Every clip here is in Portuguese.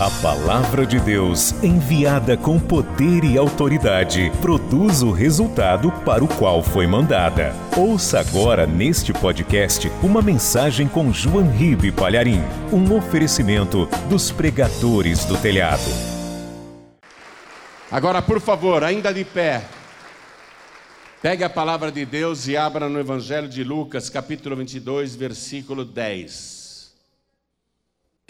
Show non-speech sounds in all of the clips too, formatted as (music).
A palavra de Deus, enviada com poder e autoridade, produz o resultado para o qual foi mandada. Ouça agora neste podcast uma mensagem com João Ribe Palharim, um oferecimento dos pregadores do telhado. Agora, por favor, ainda de pé, pegue a palavra de Deus e abra no Evangelho de Lucas, capítulo 22, versículo 10.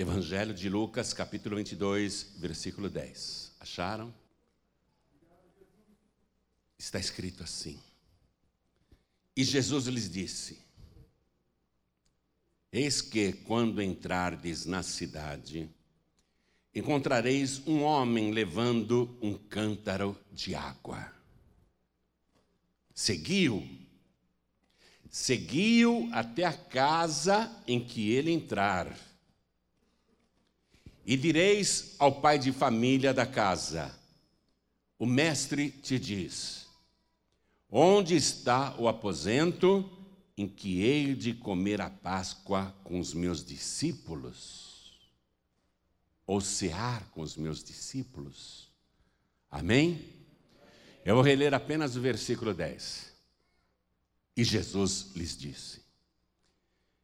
Evangelho de Lucas, capítulo 22, versículo 10. Acharam? Está escrito assim. E Jesus lhes disse: Eis que, quando entrardes na cidade, encontrareis um homem levando um cântaro de água. Seguiu, seguiu até a casa em que ele entrar e direis ao pai de família da casa: O mestre te diz: Onde está o aposento em que hei de comer a Páscoa com os meus discípulos? Ou cear com os meus discípulos? Amém? Eu vou reler apenas o versículo 10. E Jesus lhes disse: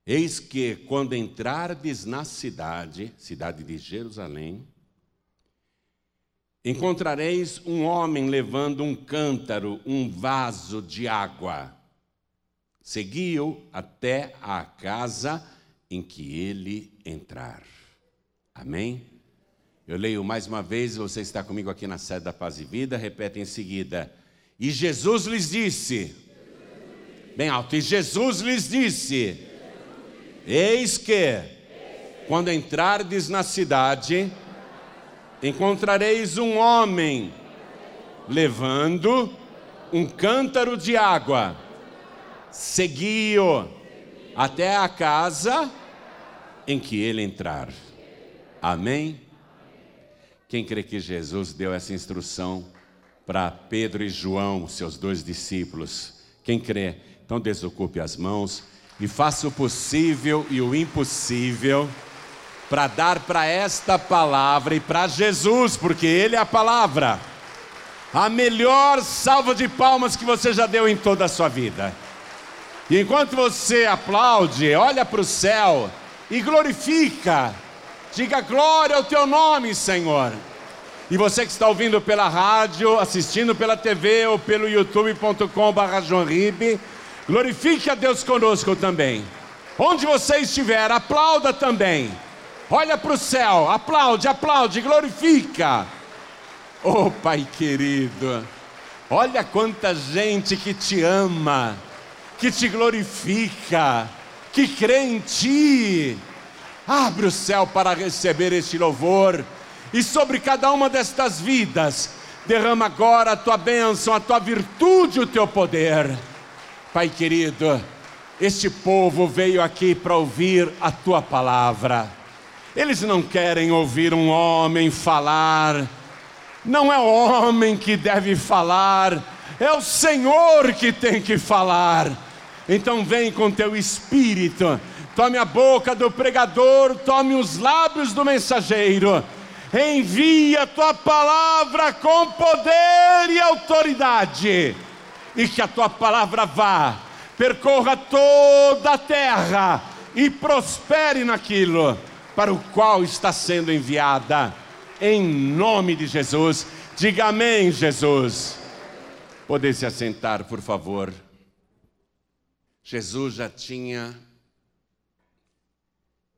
Eis que, quando entrardes na cidade, cidade de Jerusalém, encontrareis um homem levando um cântaro, um vaso de água. Segui-o até a casa em que ele entrar. Amém? Eu leio mais uma vez, você está comigo aqui na sede da Paz e Vida, repete em seguida. E Jesus lhes disse, bem alto, e Jesus lhes disse, Eis que, quando entrardes na cidade, encontrareis um homem levando um cântaro de água. Segui-o até a casa em que ele entrar. Amém? Quem crê que Jesus deu essa instrução para Pedro e João, seus dois discípulos? Quem crê? Então desocupe as mãos e faça o possível e o impossível para dar para esta palavra e para Jesus, porque Ele é a palavra, a melhor salva de palmas que você já deu em toda a sua vida. E enquanto você aplaude, olha para o céu e glorifica, diga glória ao teu nome, Senhor. E você que está ouvindo pela rádio, assistindo pela TV ou pelo youtube.com/barra Glorifique a Deus conosco também. Onde você estiver, aplauda também. Olha para o céu, aplaude, aplaude, glorifica. Oh, Pai querido, olha quanta gente que te ama, que te glorifica, que crê em ti. Abre o céu para receber este louvor e sobre cada uma destas vidas, derrama agora a tua bênção, a tua virtude, o teu poder. Pai querido, este povo veio aqui para ouvir a tua palavra. Eles não querem ouvir um homem falar. Não é o homem que deve falar, é o Senhor que tem que falar. Então vem com teu espírito, tome a boca do pregador, tome os lábios do mensageiro. Envia a tua palavra com poder e autoridade e que a tua palavra vá, percorra toda a terra e prospere naquilo para o qual está sendo enviada. Em nome de Jesus, diga amém, Jesus. Poder se assentar, por favor. Jesus já tinha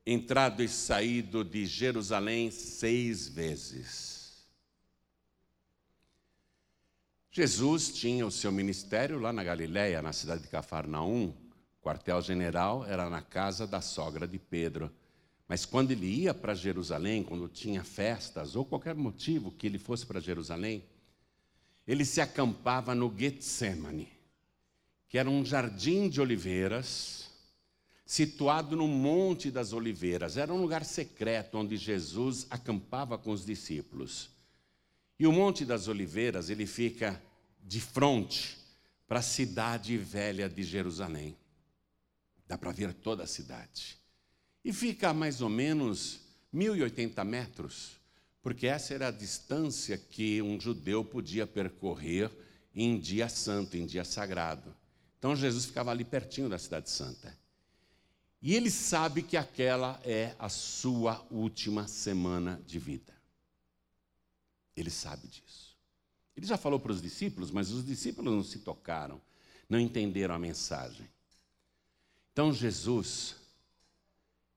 entrado e saído de Jerusalém seis vezes. Jesus tinha o seu ministério lá na Galiléia, na cidade de Cafarnaum. O quartel-general era na casa da sogra de Pedro. Mas quando ele ia para Jerusalém, quando tinha festas ou qualquer motivo que ele fosse para Jerusalém, ele se acampava no Getsemane, que era um jardim de oliveiras situado no Monte das Oliveiras. Era um lugar secreto onde Jesus acampava com os discípulos. E o Monte das Oliveiras, ele fica de frente para a cidade velha de Jerusalém. Dá para ver toda a cidade. E fica a mais ou menos 1080 metros porque essa era a distância que um judeu podia percorrer em dia santo, em dia sagrado. Então Jesus ficava ali pertinho da cidade santa. E ele sabe que aquela é a sua última semana de vida. Ele sabe disso. Ele já falou para os discípulos, mas os discípulos não se tocaram, não entenderam a mensagem. Então Jesus,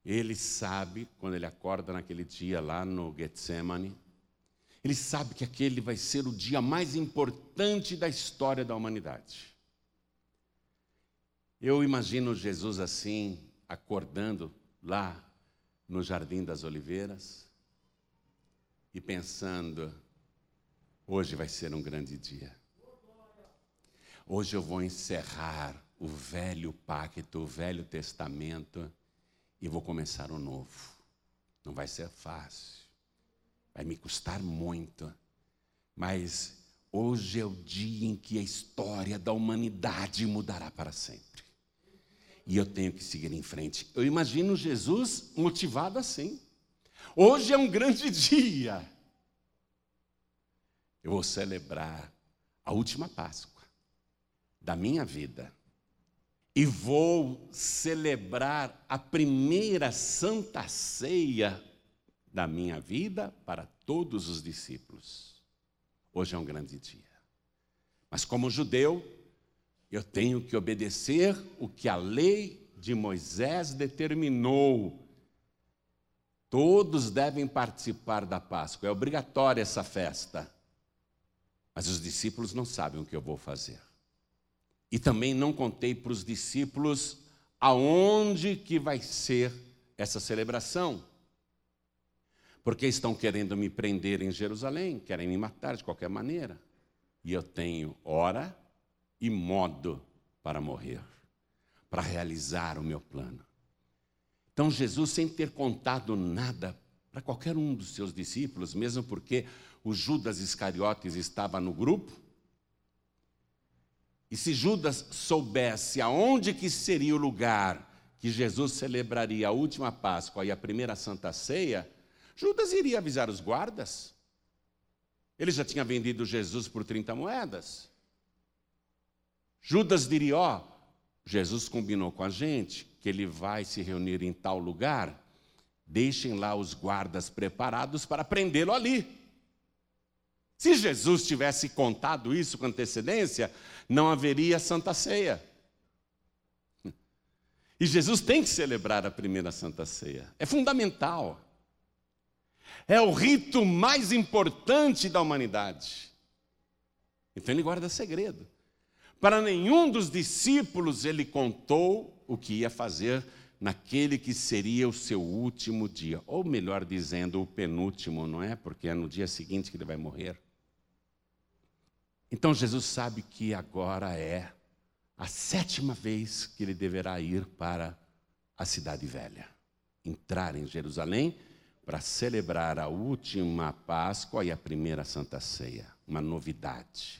ele sabe, quando ele acorda naquele dia lá no Getsemane, ele sabe que aquele vai ser o dia mais importante da história da humanidade. Eu imagino Jesus assim, acordando lá no Jardim das Oliveiras e pensando: hoje vai ser um grande dia. Hoje eu vou encerrar o velho pacto, o velho testamento e vou começar um novo. Não vai ser fácil, vai me custar muito, mas hoje é o dia em que a história da humanidade mudará para sempre. E eu tenho que seguir em frente. Eu imagino Jesus motivado assim. Hoje é um grande (laughs) dia. Eu vou celebrar a última Páscoa da minha vida e vou celebrar a primeira santa ceia da minha vida para todos os discípulos. Hoje é um grande dia. Mas como judeu, eu tenho que obedecer o que a lei de Moisés determinou. Todos devem participar da Páscoa, é obrigatória essa festa. Mas os discípulos não sabem o que eu vou fazer. E também não contei para os discípulos aonde que vai ser essa celebração. Porque estão querendo me prender em Jerusalém, querem me matar de qualquer maneira. E eu tenho hora e modo para morrer, para realizar o meu plano. Então Jesus, sem ter contado nada para qualquer um dos seus discípulos, mesmo porque o Judas Iscariotes estava no grupo, e se Judas soubesse aonde que seria o lugar que Jesus celebraria a última Páscoa e a primeira Santa Ceia, Judas iria avisar os guardas. Ele já tinha vendido Jesus por 30 moedas. Judas diria: Ó, oh, Jesus combinou com a gente que ele vai se reunir em tal lugar, deixem lá os guardas preparados para prendê-lo ali. Se Jesus tivesse contado isso com antecedência, não haveria Santa Ceia. E Jesus tem que celebrar a primeira Santa Ceia. É fundamental. É o rito mais importante da humanidade. Então ele guarda segredo. Para nenhum dos discípulos ele contou o que ia fazer naquele que seria o seu último dia, ou melhor dizendo, o penúltimo, não é? Porque é no dia seguinte que ele vai morrer. Então Jesus sabe que agora é a sétima vez que ele deverá ir para a cidade velha, entrar em Jerusalém para celebrar a última Páscoa e a primeira Santa Ceia. Uma novidade,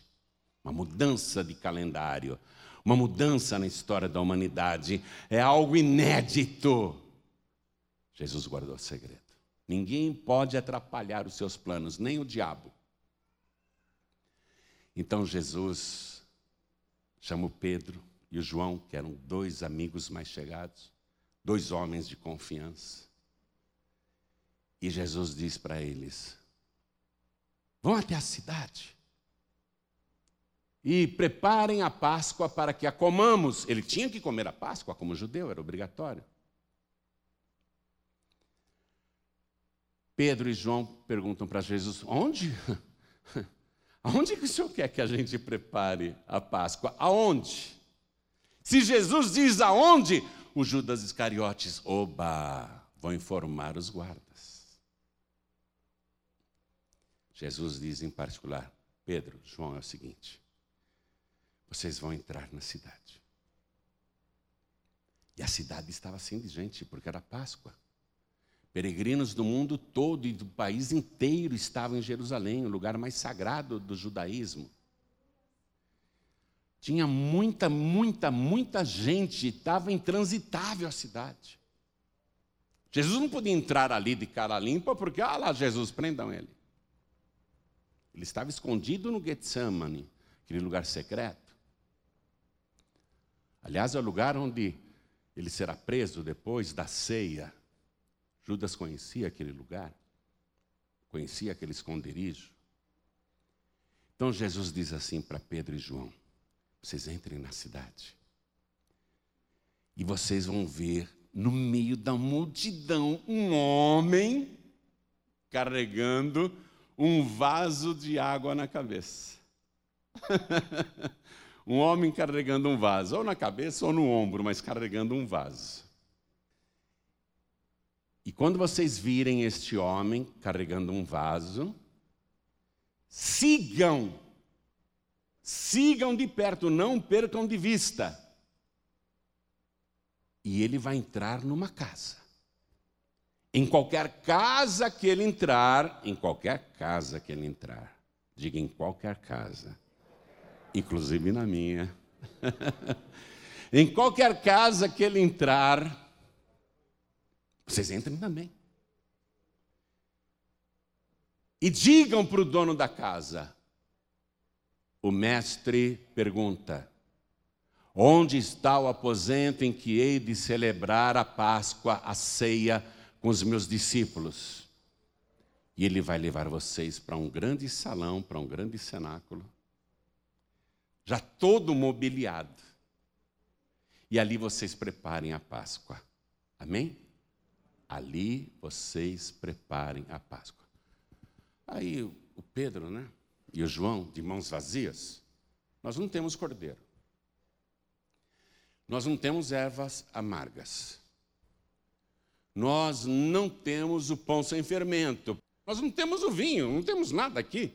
uma mudança de calendário, uma mudança na história da humanidade. É algo inédito. Jesus guardou o segredo. Ninguém pode atrapalhar os seus planos, nem o diabo. Então Jesus chamou Pedro e o João, que eram dois amigos mais chegados, dois homens de confiança. E Jesus diz para eles: Vão até a cidade e preparem a Páscoa para que a comamos. Ele tinha que comer a Páscoa como judeu, era obrigatório. Pedro e João perguntam para Jesus: Onde? Aonde que o senhor quer que a gente prepare a Páscoa? Aonde? Se Jesus diz aonde, o Judas Iscariotes, oba, vão informar os guardas. Jesus diz em particular, Pedro, João, é o seguinte: vocês vão entrar na cidade. E a cidade estava assim de gente, porque era Páscoa. Peregrinos do mundo todo e do país inteiro estavam em Jerusalém, o lugar mais sagrado do judaísmo. Tinha muita, muita, muita gente, estava intransitável a cidade. Jesus não podia entrar ali de cara limpa, porque, ah lá, Jesus, prendam ele. Ele estava escondido no Getsemane, aquele lugar secreto. Aliás, é o lugar onde ele será preso depois da ceia. Judas conhecia aquele lugar, conhecia aquele esconderijo. Então Jesus diz assim para Pedro e João: vocês entrem na cidade e vocês vão ver no meio da multidão um homem carregando um vaso de água na cabeça. (laughs) um homem carregando um vaso, ou na cabeça ou no ombro, mas carregando um vaso. E quando vocês virem este homem carregando um vaso, sigam, sigam de perto, não percam de vista. E ele vai entrar numa casa. Em qualquer casa que ele entrar, em qualquer casa que ele entrar, diga em qualquer casa, inclusive na minha, (laughs) em qualquer casa que ele entrar, vocês entrem também. E digam para o dono da casa: o mestre pergunta: onde está o aposento em que hei de celebrar a Páscoa, a ceia? com os meus discípulos. E ele vai levar vocês para um grande salão, para um grande cenáculo, já todo mobiliado. E ali vocês preparem a Páscoa. Amém? Ali vocês preparem a Páscoa. Aí o Pedro, né? E o João, de mãos vazias, nós não temos cordeiro. Nós não temos ervas amargas nós não temos o pão sem fermento, nós não temos o vinho, não temos nada aqui.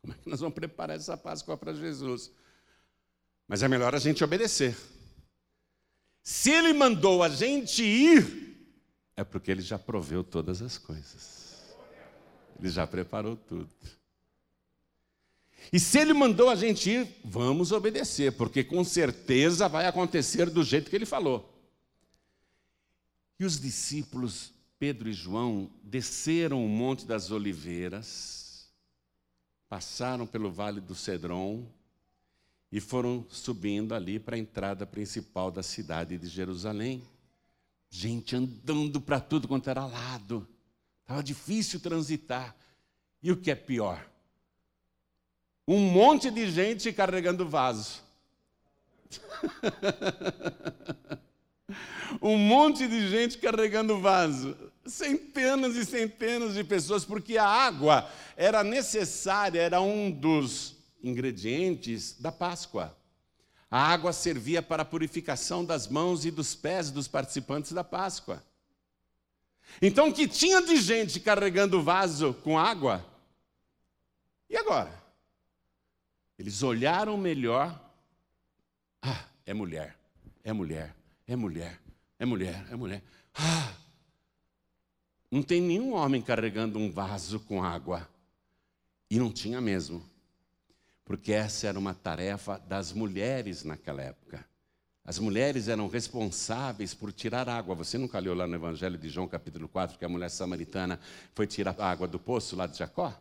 Como é que nós vamos preparar essa Páscoa para Jesus? Mas é melhor a gente obedecer. Se ele mandou a gente ir, é porque ele já proveu todas as coisas. Ele já preparou tudo. E se ele mandou a gente ir, vamos obedecer, porque com certeza vai acontecer do jeito que ele falou. E os discípulos, Pedro e João, desceram o Monte das Oliveiras, passaram pelo Vale do Cedron e foram subindo ali para a entrada principal da cidade de Jerusalém. Gente andando para tudo quanto era lado. Estava difícil transitar. E o que é pior? Um monte de gente carregando vaso. (laughs) um monte de gente carregando vaso. Centenas e centenas de pessoas, porque a água era necessária, era um dos ingredientes da Páscoa. A água servia para a purificação das mãos e dos pés dos participantes da Páscoa. Então, o que tinha de gente carregando vaso com água? E agora? Eles olharam melhor. Ah, é mulher, é mulher, é mulher. É mulher, é mulher. Ah, não tem nenhum homem carregando um vaso com água. E não tinha mesmo. Porque essa era uma tarefa das mulheres naquela época. As mulheres eram responsáveis por tirar água. Você nunca leu lá no Evangelho de João, capítulo 4, que a mulher samaritana foi tirar a água do poço lá de Jacó?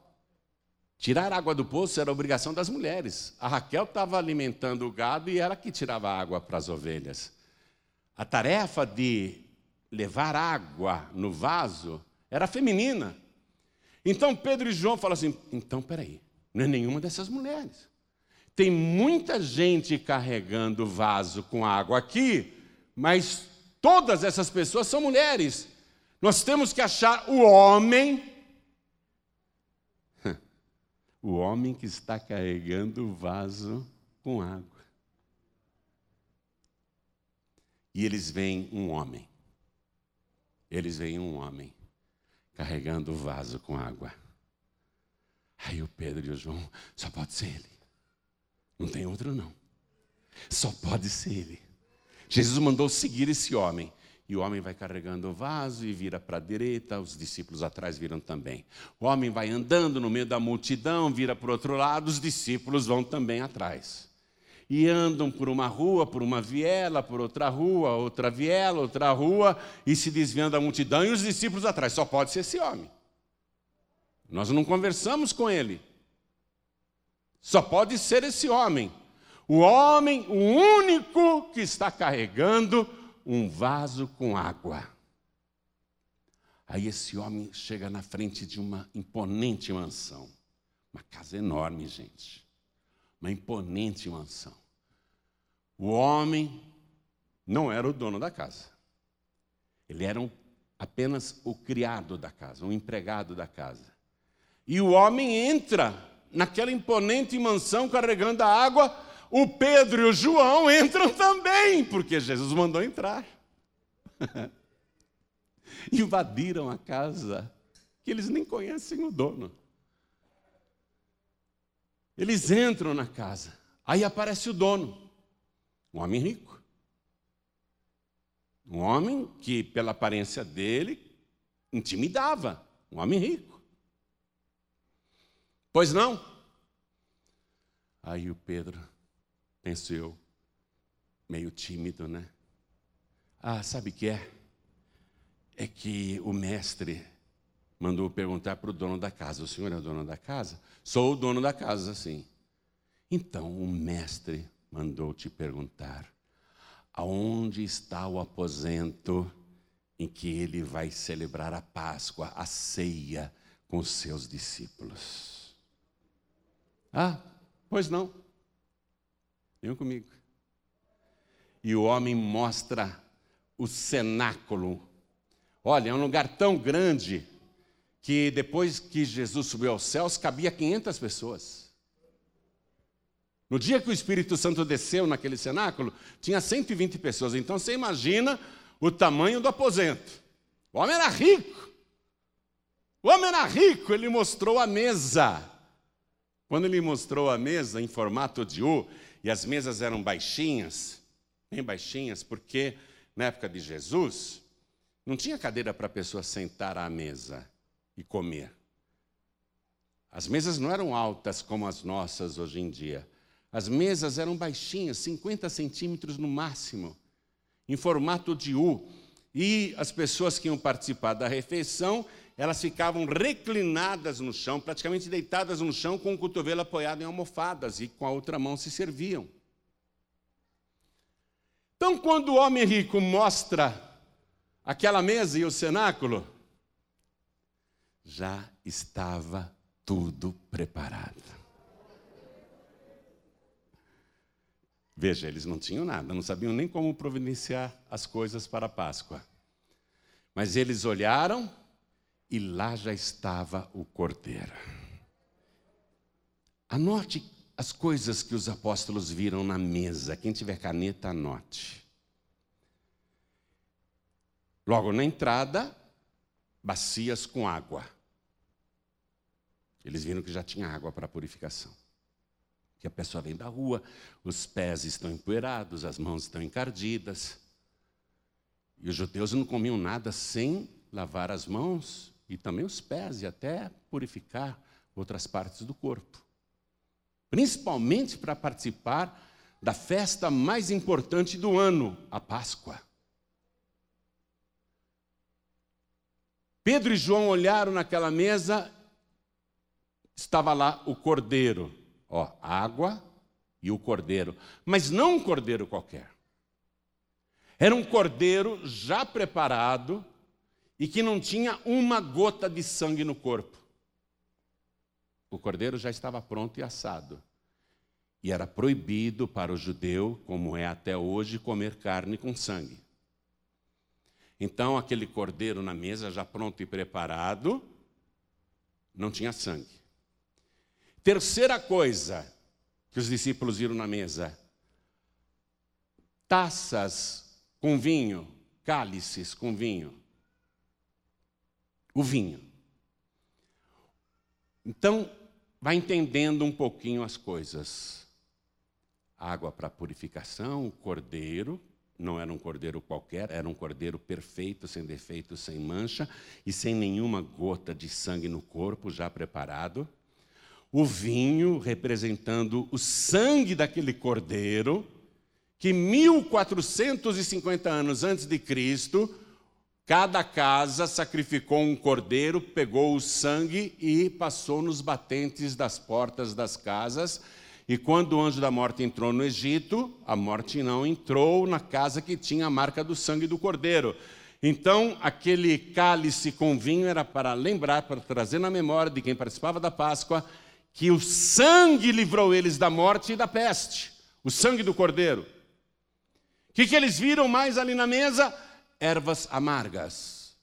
Tirar água do poço era obrigação das mulheres. A Raquel estava alimentando o gado e era que tirava água para as ovelhas. A tarefa de levar água no vaso era feminina. Então Pedro e João falam assim: então peraí, não é nenhuma dessas mulheres. Tem muita gente carregando vaso com água aqui, mas todas essas pessoas são mulheres. Nós temos que achar o homem, (laughs) o homem que está carregando o vaso com água. E eles veem um homem. Eles veem um homem carregando o vaso com água. Aí o Pedro e o João, só pode ser ele. Não tem outro, não. Só pode ser ele. Jesus mandou seguir esse homem. E o homem vai carregando o vaso e vira para a direita, os discípulos atrás viram também. O homem vai andando no meio da multidão, vira para o outro lado, os discípulos vão também atrás e andam por uma rua, por uma viela, por outra rua, outra viela, outra rua, e se desviando da multidão e os discípulos atrás. Só pode ser esse homem. Nós não conversamos com ele. Só pode ser esse homem. O homem, o único que está carregando um vaso com água. Aí esse homem chega na frente de uma imponente mansão. Uma casa enorme, gente. Uma imponente mansão. O homem não era o dono da casa. Ele era um, apenas o criado da casa, um empregado da casa. E o homem entra naquela imponente mansão carregando a água. O Pedro e o João entram também, porque Jesus mandou entrar. (laughs) Invadiram a casa, que eles nem conhecem o dono. Eles entram na casa, aí aparece o dono, um homem rico. Um homem que, pela aparência dele, intimidava. Um homem rico. Pois não? Aí o Pedro, penso eu, meio tímido, né? Ah, sabe o que é? É que o mestre mandou perguntar para o dono da casa: O senhor é o dono da casa? Sou o dono da casa, sim. Então o mestre mandou te perguntar: aonde está o aposento em que ele vai celebrar a Páscoa, a ceia com os seus discípulos? Ah, pois não. Venham comigo. E o homem mostra o cenáculo. Olha, é um lugar tão grande que depois que Jesus subiu aos céus, cabia 500 pessoas. No dia que o Espírito Santo desceu naquele cenáculo, tinha 120 pessoas. Então você imagina o tamanho do aposento. O homem era rico. O homem era rico, ele mostrou a mesa. Quando ele mostrou a mesa em formato de U, e as mesas eram baixinhas, bem baixinhas, porque na época de Jesus, não tinha cadeira para a pessoa sentar à mesa e comer. As mesas não eram altas como as nossas hoje em dia. As mesas eram baixinhas, 50 centímetros no máximo, em formato de U. E as pessoas que iam participar da refeição, elas ficavam reclinadas no chão, praticamente deitadas no chão, com o cotovelo apoiado em almofadas e com a outra mão se serviam. Então, quando o homem rico mostra aquela mesa e o cenáculo, já estava tudo preparado. Veja, eles não tinham nada, não sabiam nem como providenciar as coisas para a Páscoa. Mas eles olharam e lá já estava o cordeiro. Anote as coisas que os apóstolos viram na mesa. Quem tiver caneta, anote. Logo na entrada, bacias com água. Eles viram que já tinha água para purificação. Que a pessoa vem da rua, os pés estão empoeirados, as mãos estão encardidas. E os judeus não comiam nada sem lavar as mãos e também os pés e até purificar outras partes do corpo. Principalmente para participar da festa mais importante do ano, a Páscoa. Pedro e João olharam naquela mesa, estava lá o cordeiro, ó, água e o cordeiro, mas não um cordeiro qualquer. Era um cordeiro já preparado e que não tinha uma gota de sangue no corpo. O cordeiro já estava pronto e assado. E era proibido para o judeu, como é até hoje, comer carne com sangue. Então, aquele cordeiro na mesa, já pronto e preparado, não tinha sangue. Terceira coisa que os discípulos viram na mesa: taças com vinho, cálices com vinho. O vinho. Então, vai entendendo um pouquinho as coisas. Água para purificação, o cordeiro, não era um cordeiro qualquer, era um cordeiro perfeito, sem defeito, sem mancha e sem nenhuma gota de sangue no corpo, já preparado. O vinho representando o sangue daquele cordeiro, que 1450 anos antes de Cristo, Cada casa sacrificou um cordeiro, pegou o sangue e passou nos batentes das portas das casas. E quando o anjo da morte entrou no Egito, a morte não entrou na casa que tinha a marca do sangue do cordeiro. Então, aquele cálice com vinho era para lembrar, para trazer na memória de quem participava da Páscoa, que o sangue livrou eles da morte e da peste o sangue do cordeiro. O que, que eles viram mais ali na mesa? Ervas amargas.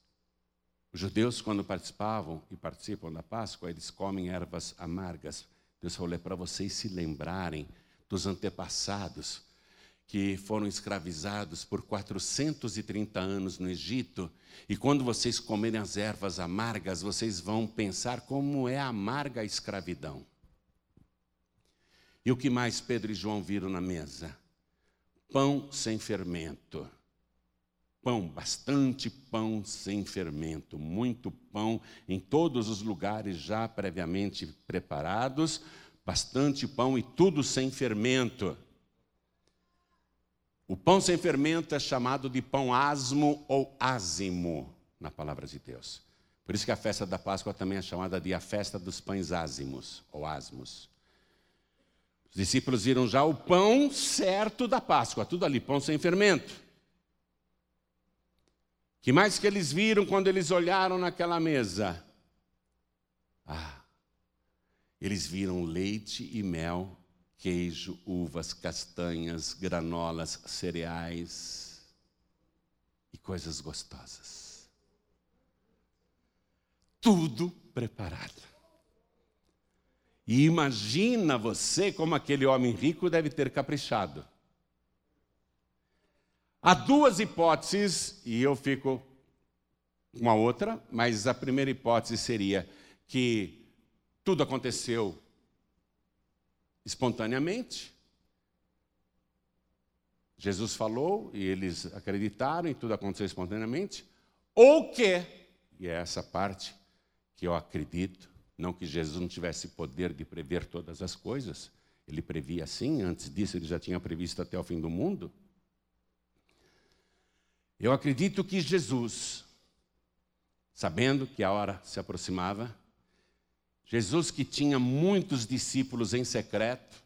Os judeus, quando participavam e participam da Páscoa, eles comem ervas amargas. Deus falou: é para vocês se lembrarem dos antepassados que foram escravizados por 430 anos no Egito, e quando vocês comerem as ervas amargas, vocês vão pensar como é amarga a escravidão. E o que mais Pedro e João viram na mesa? Pão sem fermento pão, bastante pão sem fermento, muito pão em todos os lugares já previamente preparados, bastante pão e tudo sem fermento. O pão sem fermento é chamado de pão asmo ou ázimo na palavra de Deus. Por isso que a festa da Páscoa também é chamada de a festa dos pães ázimos ou asmos. Os discípulos viram já o pão certo da Páscoa, tudo ali, pão sem fermento. Que mais que eles viram quando eles olharam naquela mesa? Ah, eles viram leite e mel, queijo, uvas, castanhas, granolas, cereais e coisas gostosas. Tudo preparado. E imagina você como aquele homem rico deve ter caprichado. Há duas hipóteses, e eu fico com a outra, mas a primeira hipótese seria que tudo aconteceu espontaneamente. Jesus falou e eles acreditaram e tudo aconteceu espontaneamente. Ou que, e é essa parte que eu acredito, não que Jesus não tivesse poder de prever todas as coisas, ele previa sim, antes disso ele já tinha previsto até o fim do mundo. Eu acredito que Jesus, sabendo que a hora se aproximava, Jesus que tinha muitos discípulos em secreto,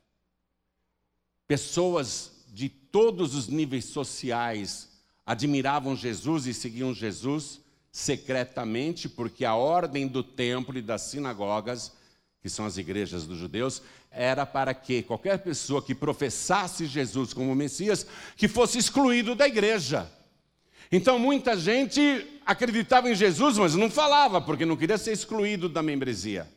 pessoas de todos os níveis sociais admiravam Jesus e seguiam Jesus secretamente, porque a ordem do templo e das sinagogas, que são as igrejas dos judeus, era para que qualquer pessoa que professasse Jesus como Messias, que fosse excluído da igreja. Então muita gente acreditava em Jesus, mas não falava, porque não queria ser excluído da membresia.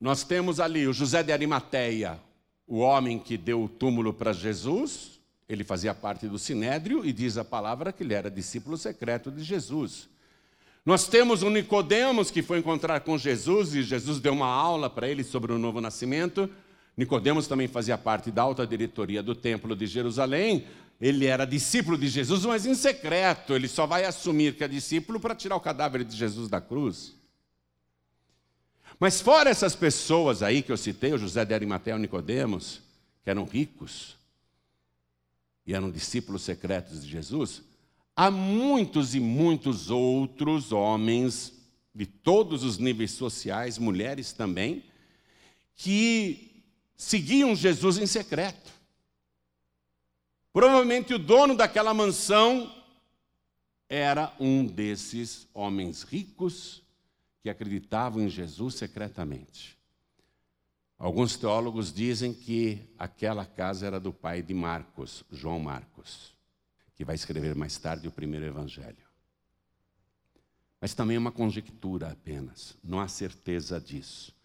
Nós temos ali o José de Arimateia, o homem que deu o túmulo para Jesus, ele fazia parte do sinédrio e diz a palavra que ele era discípulo secreto de Jesus. Nós temos o Nicodemos que foi encontrar com Jesus e Jesus deu uma aula para ele sobre o novo nascimento. Nicodemos também fazia parte da alta diretoria do Templo de Jerusalém. Ele era discípulo de Jesus, mas em secreto. Ele só vai assumir que é discípulo para tirar o cadáver de Jesus da cruz. Mas fora essas pessoas aí que eu citei, o José de Arimateia e Nicodemos, que eram ricos e eram discípulos secretos de Jesus, há muitos e muitos outros homens de todos os níveis sociais, mulheres também, que seguiam Jesus em secreto. Provavelmente o dono daquela mansão era um desses homens ricos que acreditavam em Jesus secretamente. Alguns teólogos dizem que aquela casa era do pai de Marcos, João Marcos, que vai escrever mais tarde o primeiro evangelho. Mas também é uma conjectura apenas, não há certeza disso.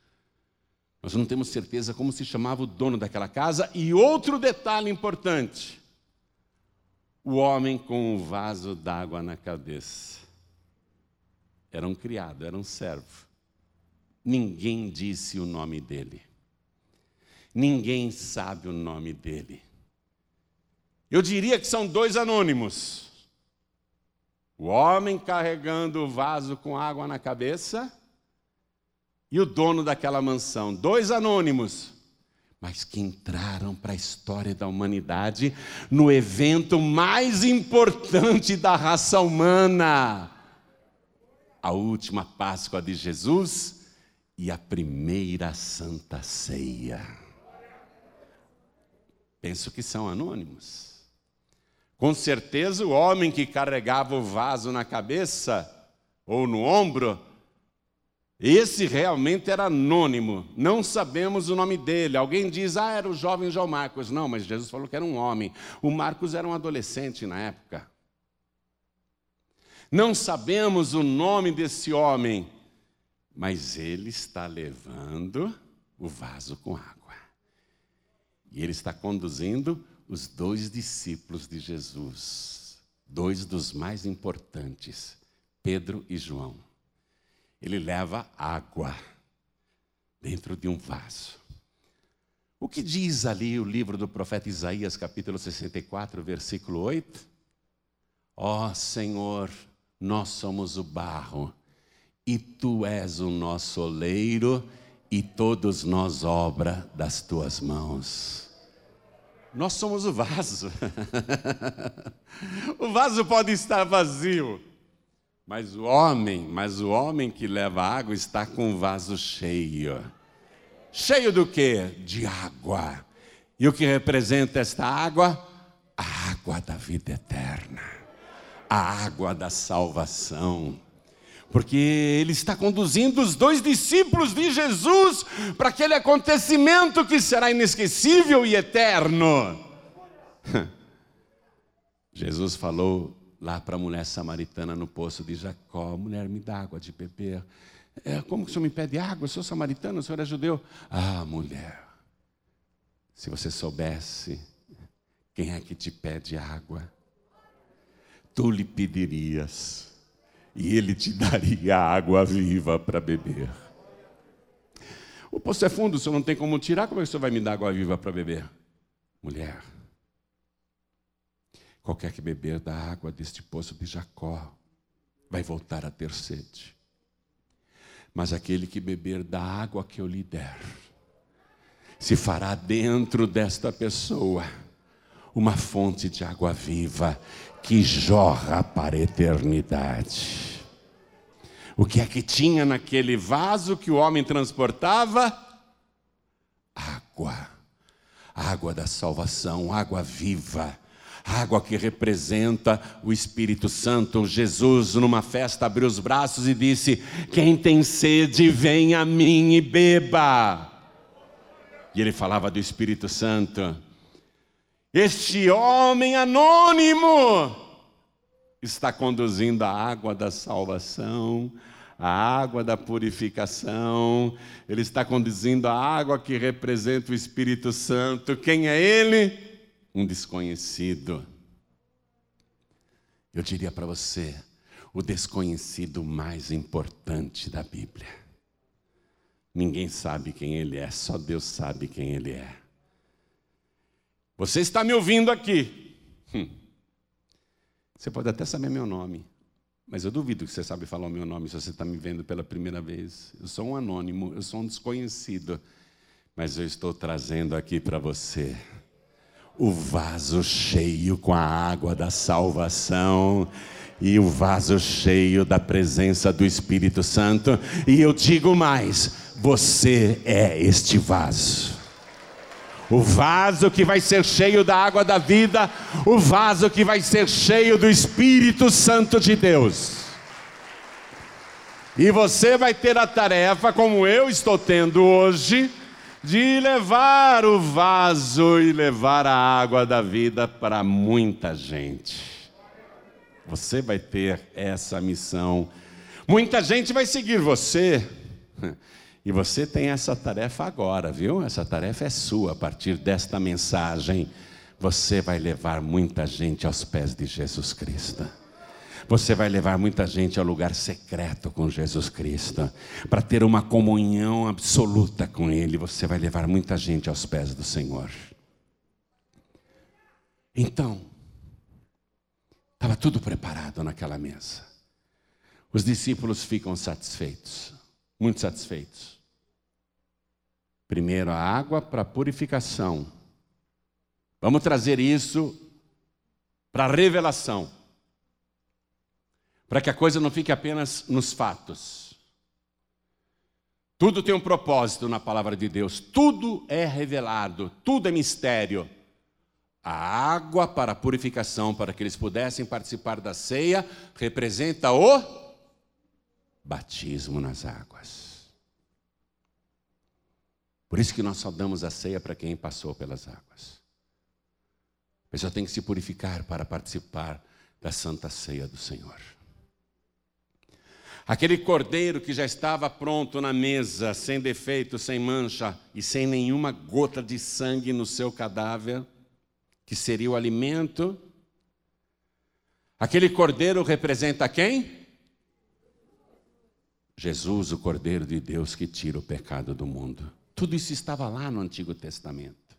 Nós não temos certeza como se chamava o dono daquela casa. E outro detalhe importante: o homem com um vaso d'água na cabeça. Era um criado, era um servo. Ninguém disse o nome dele. Ninguém sabe o nome dele. Eu diria que são dois anônimos. O homem carregando o vaso com água na cabeça e o dono daquela mansão, dois anônimos. mas que entraram para a história da humanidade no evento mais importante da raça humana a última Páscoa de Jesus e a primeira Santa Ceia. Penso que são anônimos. Com certeza, o homem que carregava o vaso na cabeça ou no ombro esse realmente era anônimo, não sabemos o nome dele. Alguém diz, ah, era o jovem João Marcos. Não, mas Jesus falou que era um homem. O Marcos era um adolescente na época. Não sabemos o nome desse homem, mas ele está levando o vaso com água. E ele está conduzindo os dois discípulos de Jesus, dois dos mais importantes, Pedro e João ele leva água dentro de um vaso. O que diz ali o livro do profeta Isaías, capítulo 64, versículo 8? Ó oh, Senhor, nós somos o barro, e tu és o nosso oleiro, e todos nós obra das tuas mãos. Nós somos o vaso. (laughs) o vaso pode estar vazio, mas o homem, mas o homem que leva água está com o vaso cheio. Cheio do quê? De água. E o que representa esta água? A água da vida eterna. A água da salvação. Porque ele está conduzindo os dois discípulos de Jesus para aquele acontecimento que será inesquecível e eterno. (laughs) Jesus falou lá para a mulher samaritana no poço de Jacó: mulher, me dá água de beber. É, como que o senhor me pede água? Eu sou samaritano, o senhor é judeu. Ah, mulher, se você soubesse quem é que te pede água, tu lhe pedirias, e ele te (laughs) daria água viva para beber. O poço é fundo, o senhor não tem como tirar, como é que o senhor vai me dar água viva para beber? Mulher, Qualquer que beber da água deste poço de Jacó vai voltar a ter sede. Mas aquele que beber da água que eu lhe der, se fará dentro desta pessoa uma fonte de água viva que jorra para a eternidade. O que é que tinha naquele vaso que o homem transportava? Água, água da salvação, água viva água que representa o Espírito Santo. Jesus, numa festa, abriu os braços e disse: Quem tem sede, vem a mim e beba. E ele falava do Espírito Santo. Este homem anônimo está conduzindo a água da salvação, a água da purificação, ele está conduzindo a água que representa o Espírito Santo. Quem é ele? Um desconhecido. Eu diria para você, o desconhecido mais importante da Bíblia. Ninguém sabe quem ele é, só Deus sabe quem ele é. Você está me ouvindo aqui. Hum. Você pode até saber meu nome, mas eu duvido que você sabe falar o meu nome se você está me vendo pela primeira vez. Eu sou um anônimo, eu sou um desconhecido, mas eu estou trazendo aqui para você o vaso cheio com a água da salvação e o vaso cheio da presença do Espírito Santo. E eu digo mais: você é este vaso. O vaso que vai ser cheio da água da vida, o vaso que vai ser cheio do Espírito Santo de Deus. E você vai ter a tarefa, como eu estou tendo hoje, de levar o vaso e levar a água da vida para muita gente. Você vai ter essa missão. Muita gente vai seguir você. (laughs) E você tem essa tarefa agora, viu? Essa tarefa é sua a partir desta mensagem. Você vai levar muita gente aos pés de Jesus Cristo. Você vai levar muita gente ao lugar secreto com Jesus Cristo, para ter uma comunhão absoluta com Ele. Você vai levar muita gente aos pés do Senhor. Então, estava tudo preparado naquela mesa. Os discípulos ficam satisfeitos, muito satisfeitos. Primeiro a água para purificação. Vamos trazer isso para a revelação. Para que a coisa não fique apenas nos fatos. Tudo tem um propósito na palavra de Deus, tudo é revelado, tudo é mistério. A água para a purificação, para que eles pudessem participar da ceia, representa o batismo nas águas. Por isso que nós só damos a ceia para quem passou pelas águas. A pessoa tem que se purificar para participar da santa ceia do Senhor. Aquele cordeiro que já estava pronto na mesa, sem defeito, sem mancha e sem nenhuma gota de sangue no seu cadáver, que seria o alimento. Aquele cordeiro representa quem? Jesus, o cordeiro de Deus que tira o pecado do mundo. Tudo isso estava lá no Antigo Testamento.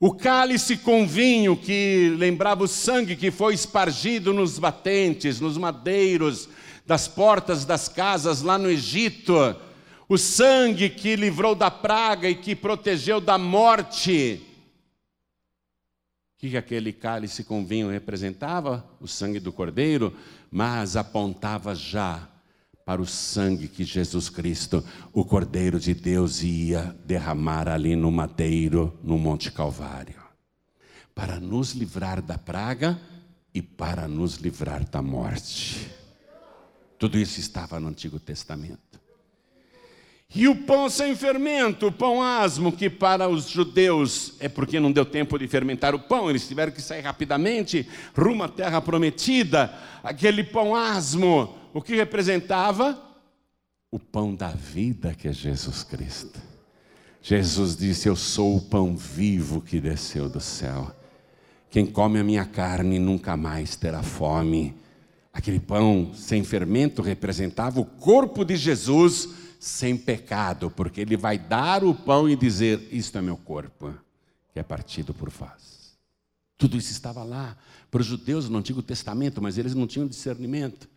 O cálice com vinho que lembrava o sangue que foi espargido nos batentes, nos madeiros, das portas das casas lá no Egito, o sangue que livrou da praga e que protegeu da morte. O que aquele cálice com vinho representava? O sangue do cordeiro, mas apontava já para o sangue que Jesus Cristo, o Cordeiro de Deus, ia derramar ali no madeiro, no Monte Calvário, para nos livrar da praga e para nos livrar da morte. Tudo isso estava no Antigo Testamento. E o pão sem fermento, o pão asmo, que para os judeus é porque não deu tempo de fermentar o pão, eles tiveram que sair rapidamente rumo à terra prometida. Aquele pão asmo, o que representava? O pão da vida que é Jesus Cristo. Jesus disse: Eu sou o pão vivo que desceu do céu. Quem come a minha carne nunca mais terá fome. Aquele pão sem fermento representava o corpo de Jesus sem pecado, porque ele vai dar o pão e dizer: Isto é meu corpo, que é partido por vós. Tudo isso estava lá para os judeus no Antigo Testamento, mas eles não tinham discernimento.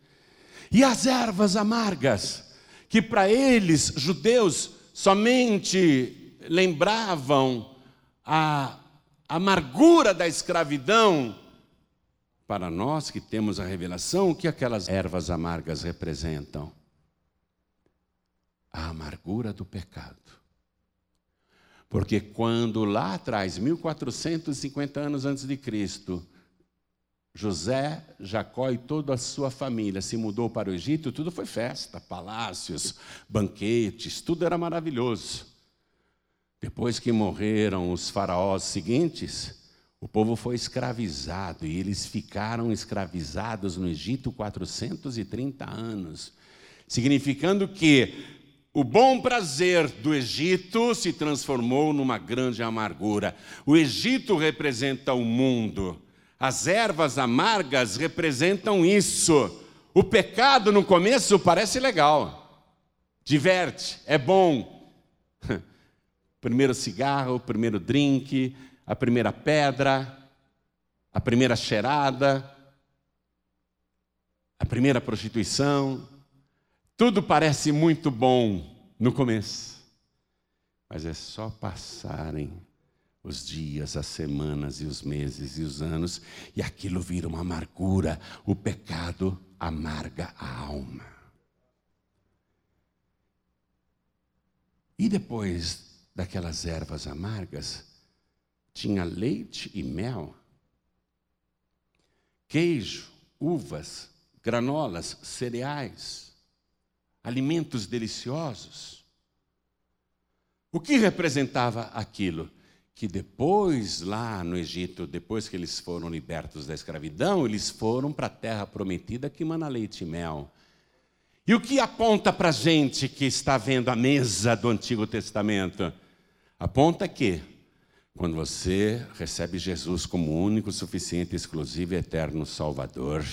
E as ervas amargas, que para eles, judeus, somente lembravam a amargura da escravidão, para nós que temos a revelação, o que aquelas ervas amargas representam? A amargura do pecado. Porque quando lá atrás, 1450 anos antes de Cristo, José, Jacó e toda a sua família se mudou para o Egito, tudo foi festa, palácios, banquetes, tudo era maravilhoso. Depois que morreram os faraós seguintes, o povo foi escravizado e eles ficaram escravizados no Egito 430 anos, significando que o bom prazer do Egito se transformou numa grande amargura. O Egito representa o mundo, as ervas amargas representam isso. O pecado no começo parece legal, diverte, é bom. (laughs) Primeiro cigarro, primeiro drink, a primeira pedra, a primeira cheirada, a primeira prostituição. Tudo parece muito bom no começo, mas é só passarem os dias, as semanas e os meses e os anos, e aquilo vira uma amargura. O pecado amarga a alma. E depois daquelas ervas amargas, tinha leite e mel, queijo, uvas, granolas, cereais, alimentos deliciosos. O que representava aquilo? Que depois, lá no Egito, depois que eles foram libertos da escravidão, eles foram para a terra prometida que mana leite e mel. E o que aponta para a gente que está vendo a mesa do Antigo Testamento? Aponta que quando você recebe Jesus como único, suficiente, exclusivo e eterno Salvador,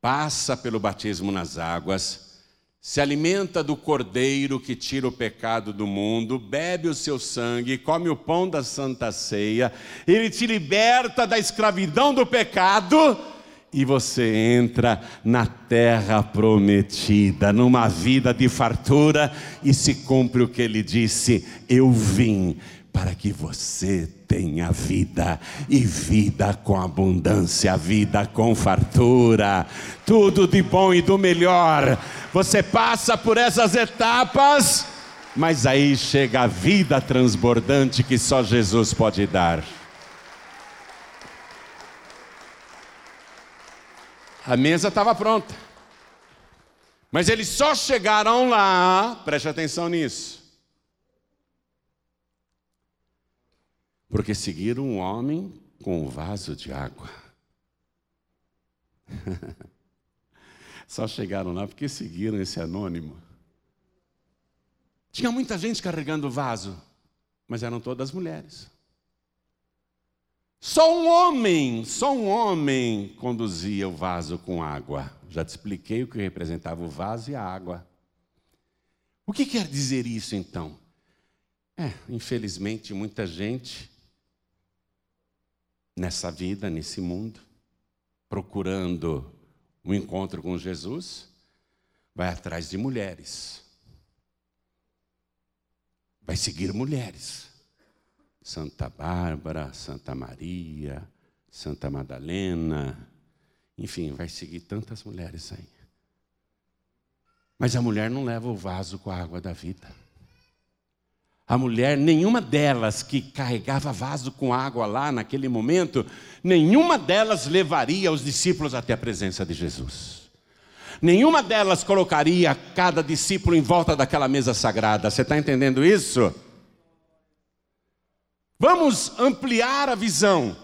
passa pelo batismo nas águas, se alimenta do cordeiro que tira o pecado do mundo, bebe o seu sangue, come o pão da santa ceia, ele te liberta da escravidão do pecado e você entra na terra prometida, numa vida de fartura, e se cumpre o que ele disse: Eu vim para que você tenha vida e vida com abundância, vida com fartura, tudo de bom e do melhor. Você passa por essas etapas, mas aí chega a vida transbordante que só Jesus pode dar. A mesa estava pronta. Mas eles só chegaram lá, preste atenção nisso. Porque seguiram um homem com um vaso de água. (laughs) só chegaram lá porque seguiram esse anônimo. Tinha muita gente carregando o vaso, mas eram todas mulheres. Só um homem, só um homem conduzia o vaso com água. Já te expliquei o que representava o vaso e a água. O que quer dizer isso então? É, infelizmente, muita gente nessa vida, nesse mundo, procurando um encontro com Jesus, vai atrás de mulheres. Vai seguir mulheres. Santa Bárbara, Santa Maria, Santa Madalena, enfim, vai seguir tantas mulheres aí. Mas a mulher não leva o vaso com a água da vida. A mulher, nenhuma delas que carregava vaso com água lá naquele momento, nenhuma delas levaria os discípulos até a presença de Jesus. Nenhuma delas colocaria cada discípulo em volta daquela mesa sagrada. Você está entendendo isso? Vamos ampliar a visão.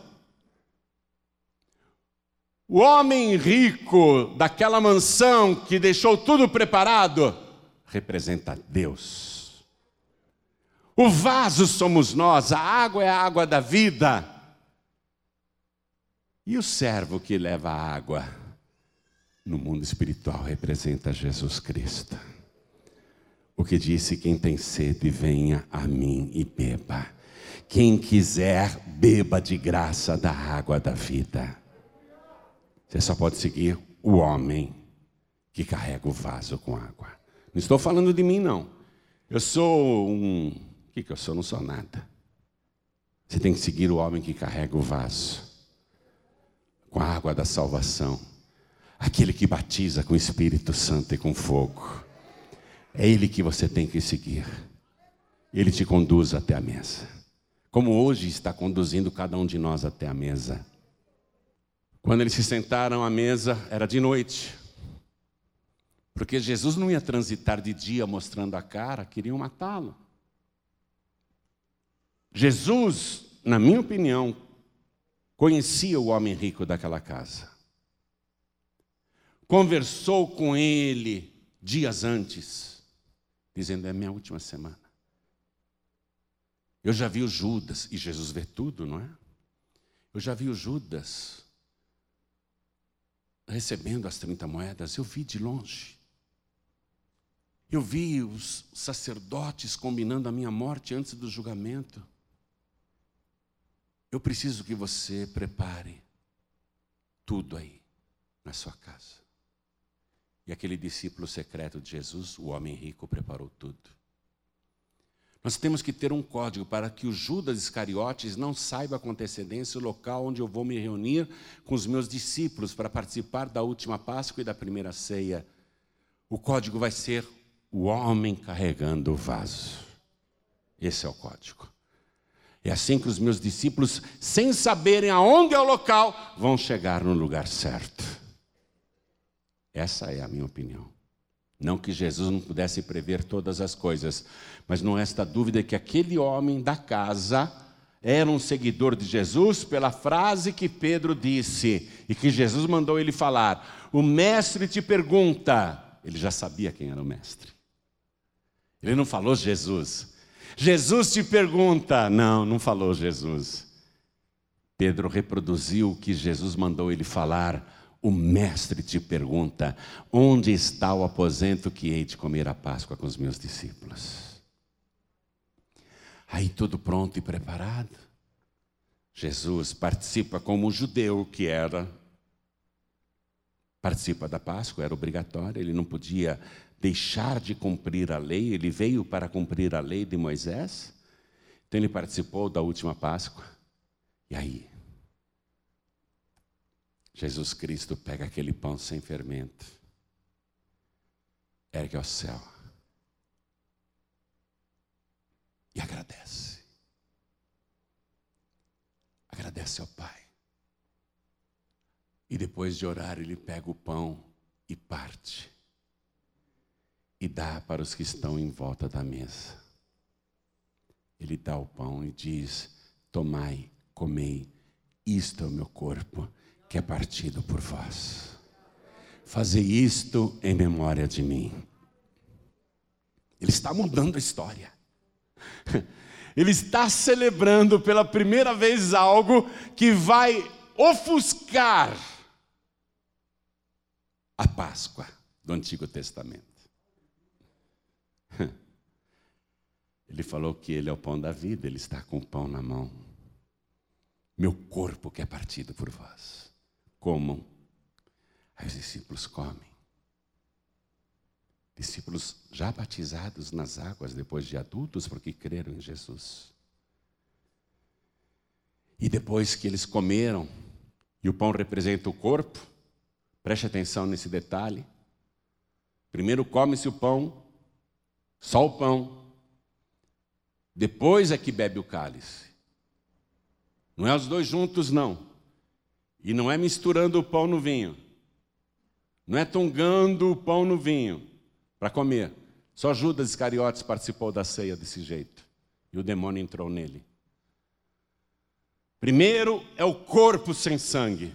O homem rico daquela mansão que deixou tudo preparado representa Deus. O vaso somos nós, a água é a água da vida. E o servo que leva a água no mundo espiritual representa Jesus Cristo. O que disse: Quem tem sede, venha a mim e beba. Quem quiser, beba de graça da água da vida. Você só pode seguir o homem que carrega o vaso com água. Não estou falando de mim, não. Eu sou um. O que, que eu sou? Não sou nada. Você tem que seguir o homem que carrega o vaso com a água da salvação. Aquele que batiza com o Espírito Santo e com fogo. É ele que você tem que seguir. Ele te conduz até a mesa como hoje está conduzindo cada um de nós até a mesa. Quando eles se sentaram à mesa, era de noite. Porque Jesus não ia transitar de dia mostrando a cara, queriam matá-lo. Jesus, na minha opinião, conhecia o homem rico daquela casa. Conversou com ele dias antes, dizendo: É minha última semana. Eu já vi o Judas, e Jesus vê tudo, não é? Eu já vi o Judas recebendo as 30 moedas, eu vi de longe. Eu vi os sacerdotes combinando a minha morte antes do julgamento. Eu preciso que você prepare tudo aí na sua casa. E aquele discípulo secreto de Jesus, o homem rico, preparou tudo. Nós temos que ter um código para que o Judas Iscariotes não saiba com antecedência o local onde eu vou me reunir com os meus discípulos para participar da última Páscoa e da primeira ceia. O código vai ser o homem carregando o vaso. Esse é o código. É assim que os meus discípulos, sem saberem aonde é o local, vão chegar no lugar certo. Essa é a minha opinião. Não que Jesus não pudesse prever todas as coisas, mas não resta dúvida que aquele homem da casa era um seguidor de Jesus pela frase que Pedro disse e que Jesus mandou ele falar: O mestre te pergunta. Ele já sabia quem era o mestre. Ele não falou Jesus. Jesus te pergunta. Não, não falou Jesus. Pedro reproduziu o que Jesus mandou ele falar o mestre te pergunta: onde está o aposento que hei de comer a Páscoa com os meus discípulos? Aí tudo pronto e preparado. Jesus participa como judeu que era, participa da Páscoa, era obrigatório, ele não podia deixar de cumprir a lei, ele veio para cumprir a lei de Moisés. Então ele participou da última Páscoa. E aí? Jesus Cristo pega aquele pão sem fermento, ergue ao céu e agradece. Agradece ao Pai. E depois de orar, ele pega o pão e parte. E dá para os que estão em volta da mesa. Ele dá o pão e diz: Tomai, comei, isto é o meu corpo, que é partido por vós. Fazei isto em memória de mim. Ele está mudando a história. (laughs) Ele está celebrando pela primeira vez algo que vai ofuscar a Páscoa do Antigo Testamento. Ele falou que ele é o pão da vida, ele está com o pão na mão. Meu corpo que é partido por vós. Comam. Aí os discípulos comem. Discípulos já batizados nas águas depois de adultos, porque creram em Jesus. E depois que eles comeram, e o pão representa o corpo, Preste atenção nesse detalhe. Primeiro come-se o pão, só o pão. Depois é que bebe o cálice. Não é os dois juntos, não. E não é misturando o pão no vinho. Não é tongando o pão no vinho para comer. Só Judas Iscariotes participou da ceia desse jeito. E o demônio entrou nele. Primeiro é o corpo sem sangue.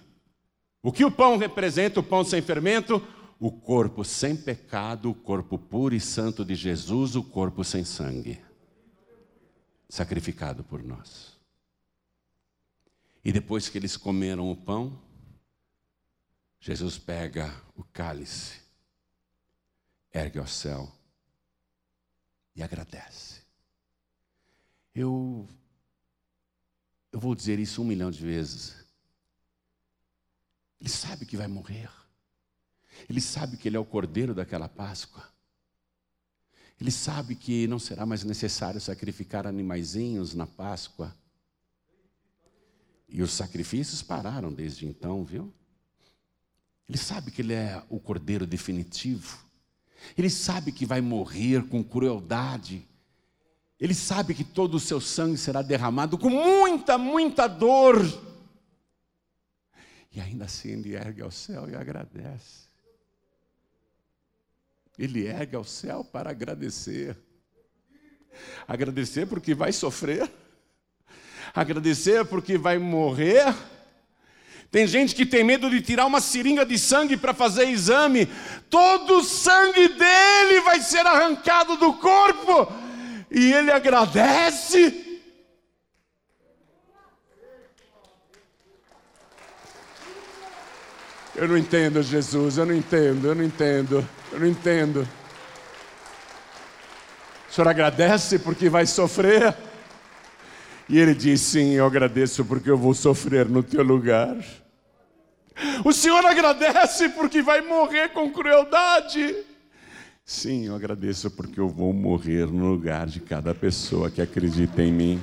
O que o pão representa, o pão sem fermento? O corpo sem pecado, o corpo puro e santo de Jesus, o corpo sem sangue, sacrificado por nós. E depois que eles comeram o pão, Jesus pega o cálice, ergue ao céu e agradece. Eu, eu vou dizer isso um milhão de vezes. Ele sabe que vai morrer. Ele sabe que ele é o cordeiro daquela Páscoa. Ele sabe que não será mais necessário sacrificar animaizinhos na Páscoa. E os sacrifícios pararam desde então, viu? Ele sabe que ele é o cordeiro definitivo. Ele sabe que vai morrer com crueldade. Ele sabe que todo o seu sangue será derramado com muita, muita dor. E ainda assim ele ergue ao céu e agradece. Ele ergue ao céu para agradecer. Agradecer porque vai sofrer. Agradecer porque vai morrer. Tem gente que tem medo de tirar uma seringa de sangue para fazer exame. Todo o sangue dele vai ser arrancado do corpo. E ele agradece. Eu não entendo, Jesus, eu não entendo, eu não entendo, eu não entendo. O senhor agradece porque vai sofrer? E ele diz: Sim, eu agradeço porque eu vou sofrer no teu lugar. O senhor agradece porque vai morrer com crueldade? Sim, eu agradeço porque eu vou morrer no lugar de cada pessoa que acredita em mim.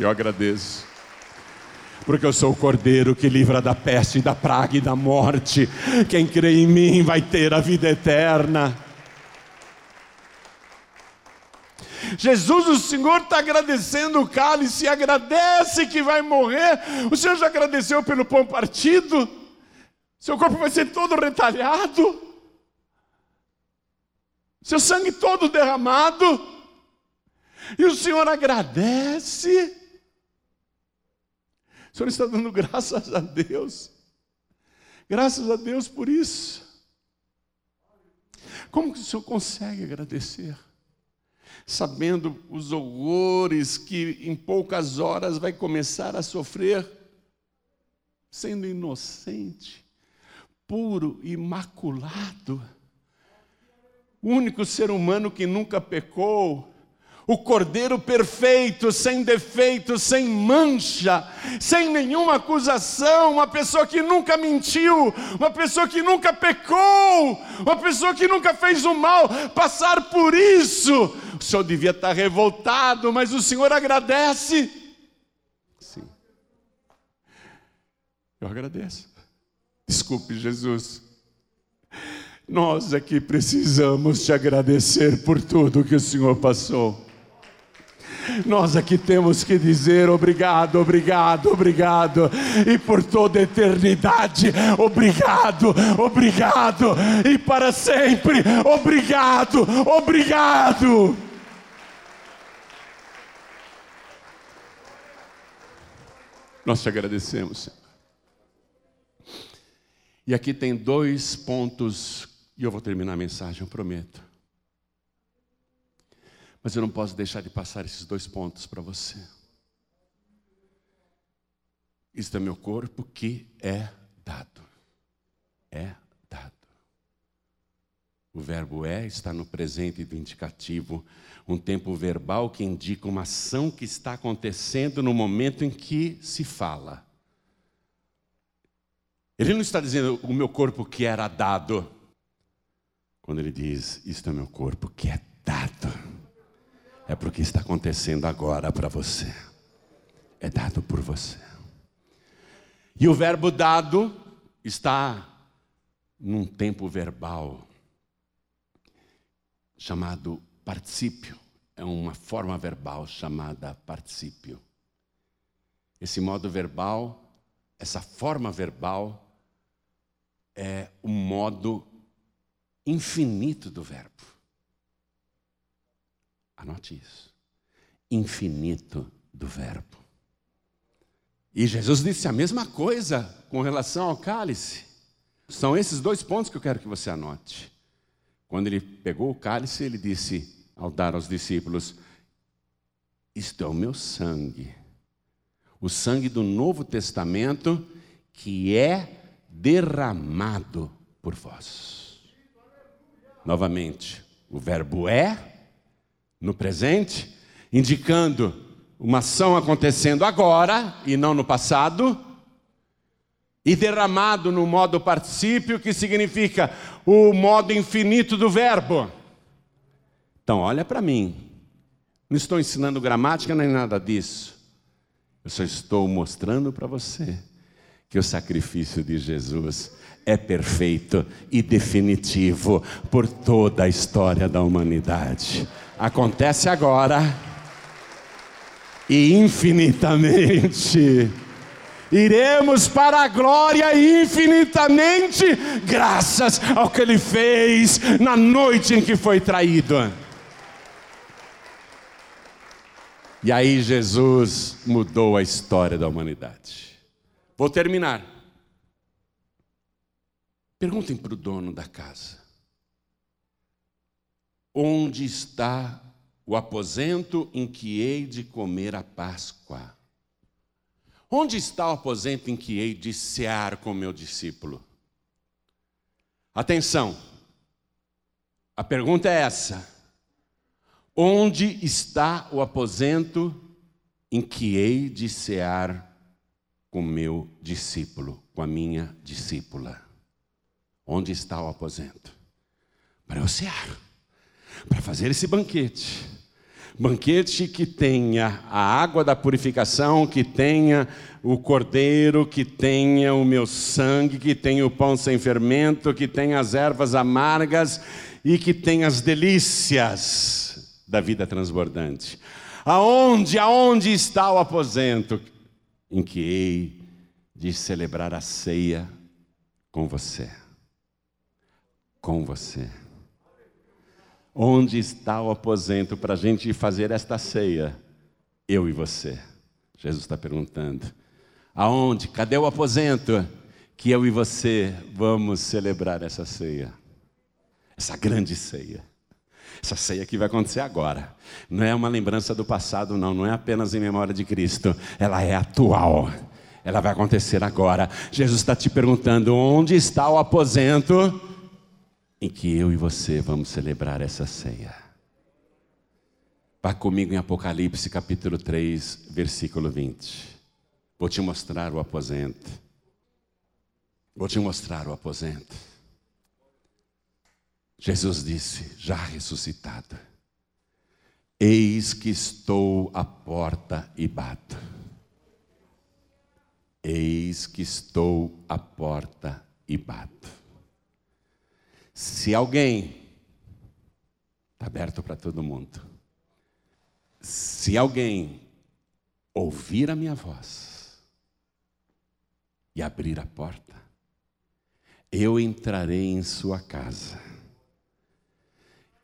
Eu agradeço porque eu sou o cordeiro que livra da peste, da praga e da morte. Quem crê em mim vai ter a vida eterna. Jesus, o Senhor está agradecendo o cálice, agradece que vai morrer. O Senhor já agradeceu pelo pão partido? Seu corpo vai ser todo retalhado, seu sangue todo derramado, e o Senhor agradece. O Senhor está dando (laughs) graças a Deus. Graças a Deus por isso. Como que o Senhor consegue agradecer? Sabendo os horrores que em poucas horas vai começar a sofrer, sendo inocente, puro, imaculado, o único ser humano que nunca pecou, o cordeiro perfeito, sem defeito, sem mancha, sem nenhuma acusação, uma pessoa que nunca mentiu, uma pessoa que nunca pecou, uma pessoa que nunca fez o mal, passar por isso. O Senhor devia estar revoltado, mas o Senhor agradece. Sim. Eu agradeço. Desculpe, Jesus. Nós aqui precisamos te agradecer por tudo que o Senhor passou. Nós aqui temos que dizer obrigado, obrigado, obrigado, e por toda a eternidade, obrigado, obrigado, e para sempre, obrigado, obrigado. Nós te agradecemos, Senhor. E aqui tem dois pontos, e eu vou terminar a mensagem, eu prometo. Mas eu não posso deixar de passar esses dois pontos para você. Isto é meu corpo que é dado. É dado. O verbo é está no presente do indicativo, um tempo verbal que indica uma ação que está acontecendo no momento em que se fala. Ele não está dizendo o meu corpo que era dado. Quando ele diz, isto é meu corpo que é dado é porque está acontecendo agora para você. É dado por você. E o verbo dado está num tempo verbal chamado particípio. É uma forma verbal chamada particípio. Esse modo verbal, essa forma verbal, é o modo infinito do verbo. Anote isso. Infinito do Verbo. E Jesus disse a mesma coisa com relação ao cálice. São esses dois pontos que eu quero que você anote. Quando ele pegou o cálice, ele disse, ao dar aos discípulos: Isto é o meu sangue, o sangue do Novo Testamento que é derramado por vós. Novamente, o verbo é no presente, indicando uma ação acontecendo agora e não no passado, e derramado no modo particípio, que significa o modo infinito do verbo. Então, olha para mim, não estou ensinando gramática nem nada disso, eu só estou mostrando para você que o sacrifício de Jesus é perfeito e definitivo por toda a história da humanidade acontece agora e infinitamente. Iremos para a glória infinitamente, graças ao que Ele fez na noite em que foi traído. E aí Jesus mudou a história da humanidade. Vou terminar. Perguntem para o dono da casa. Onde está o aposento em que hei de comer a Páscoa? Onde está o aposento em que hei de cear com meu discípulo? Atenção, a pergunta é essa: onde está o aposento em que hei de cear com meu discípulo, com a minha discípula? Onde está o aposento? Para eu cear para fazer esse banquete. Banquete que tenha a água da purificação, que tenha o cordeiro, que tenha o meu sangue, que tenha o pão sem fermento, que tenha as ervas amargas e que tenha as delícias da vida transbordante. Aonde, aonde está o aposento em que hei de celebrar a ceia com você? Com você. Onde está o aposento para a gente fazer esta ceia? Eu e você. Jesus está perguntando. Aonde? Cadê o aposento? Que eu e você vamos celebrar essa ceia. Essa grande ceia. Essa ceia que vai acontecer agora. Não é uma lembrança do passado, não. Não é apenas em memória de Cristo. Ela é atual. Ela vai acontecer agora. Jesus está te perguntando: onde está o aposento? Em que eu e você vamos celebrar essa ceia. Vá comigo em Apocalipse capítulo 3, versículo 20. Vou te mostrar o aposento. Vou te mostrar o aposento. Jesus disse, já ressuscitado: Eis que estou à porta e bato. Eis que estou à porta e bato. Se alguém, está aberto para todo mundo, se alguém ouvir a minha voz e abrir a porta, eu entrarei em sua casa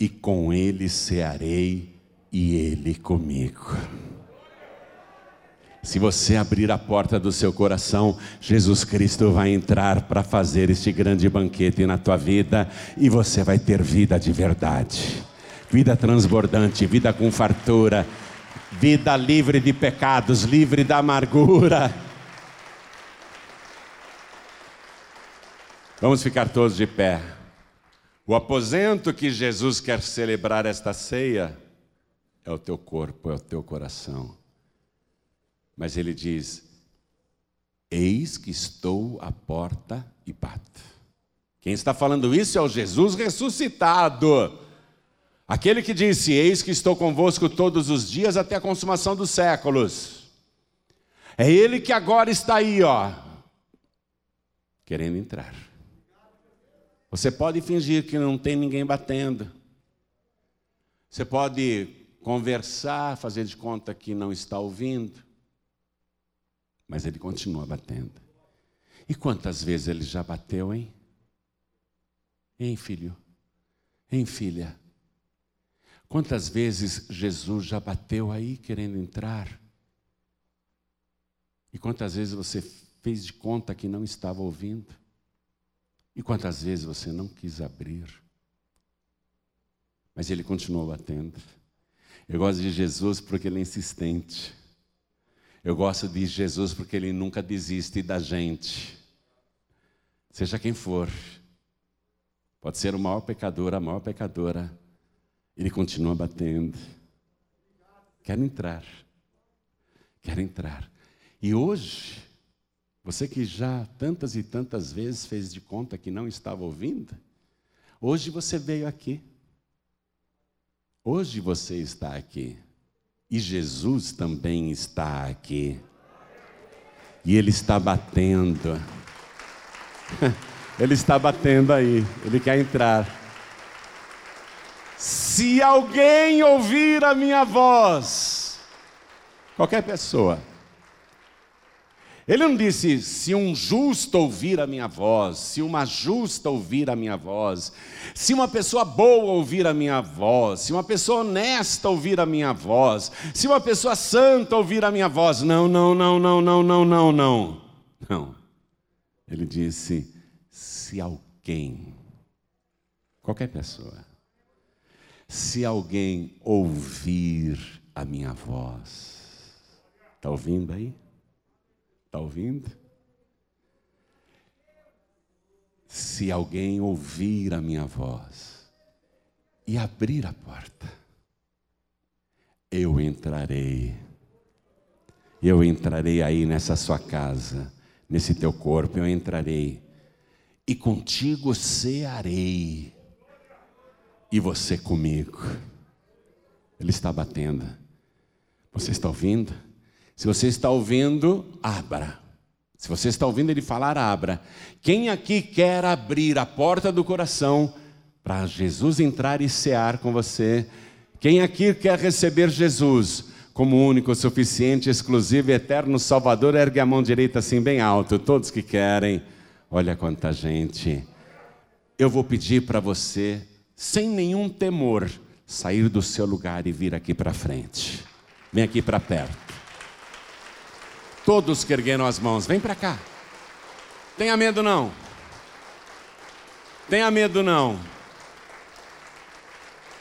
e com ele cearei e ele comigo. Se você abrir a porta do seu coração, Jesus Cristo vai entrar para fazer este grande banquete na tua vida e você vai ter vida de verdade vida transbordante, vida com fartura, vida livre de pecados, livre da amargura. Vamos ficar todos de pé. O aposento que Jesus quer celebrar esta ceia é o teu corpo, é o teu coração. Mas ele diz: Eis que estou à porta e bato. Quem está falando isso é o Jesus ressuscitado. Aquele que disse: Eis que estou convosco todos os dias até a consumação dos séculos. É ele que agora está aí, ó, querendo entrar. Você pode fingir que não tem ninguém batendo. Você pode conversar, fazer de conta que não está ouvindo. Mas ele continua batendo. E quantas vezes ele já bateu, hein? Hein, filho? Hein, filha? Quantas vezes Jesus já bateu aí querendo entrar? E quantas vezes você fez de conta que não estava ouvindo? E quantas vezes você não quis abrir? Mas ele continuou batendo. Eu gosto de Jesus porque ele é insistente. Eu gosto de Jesus porque ele nunca desiste da gente. Seja quem for. Pode ser o maior pecador, a maior pecadora. Ele continua batendo. Quer entrar. Quer entrar. E hoje, você que já tantas e tantas vezes fez de conta que não estava ouvindo, hoje você veio aqui. Hoje você está aqui. E Jesus também está aqui. E Ele está batendo. (laughs) Ele está batendo aí. Ele quer entrar. Se alguém ouvir a minha voz, qualquer pessoa, ele não disse se um justo ouvir a minha voz, se uma justa ouvir a minha voz, se uma pessoa boa ouvir a minha voz, se uma pessoa honesta ouvir a minha voz, se uma pessoa santa ouvir a minha voz. Não, não, não, não, não, não, não, não. Não. Ele disse: se alguém, qualquer pessoa, se alguém ouvir a minha voz. Está ouvindo aí? Está ouvindo? Se alguém ouvir a minha voz e abrir a porta, eu entrarei. Eu entrarei aí nessa sua casa, nesse teu corpo, eu entrarei. E contigo cearei e você comigo. Ele está batendo. Você está ouvindo? Se você está ouvindo, abra. Se você está ouvindo ele falar, abra. Quem aqui quer abrir a porta do coração para Jesus entrar e cear com você? Quem aqui quer receber Jesus como único, suficiente, exclusivo, eterno Salvador? Ergue a mão direita assim bem alto. Todos que querem. Olha quanta gente. Eu vou pedir para você sem nenhum temor, sair do seu lugar e vir aqui para frente. Vem aqui para perto. Todos que ergueram as mãos, vem para cá. Tenha medo não. Tenha medo não.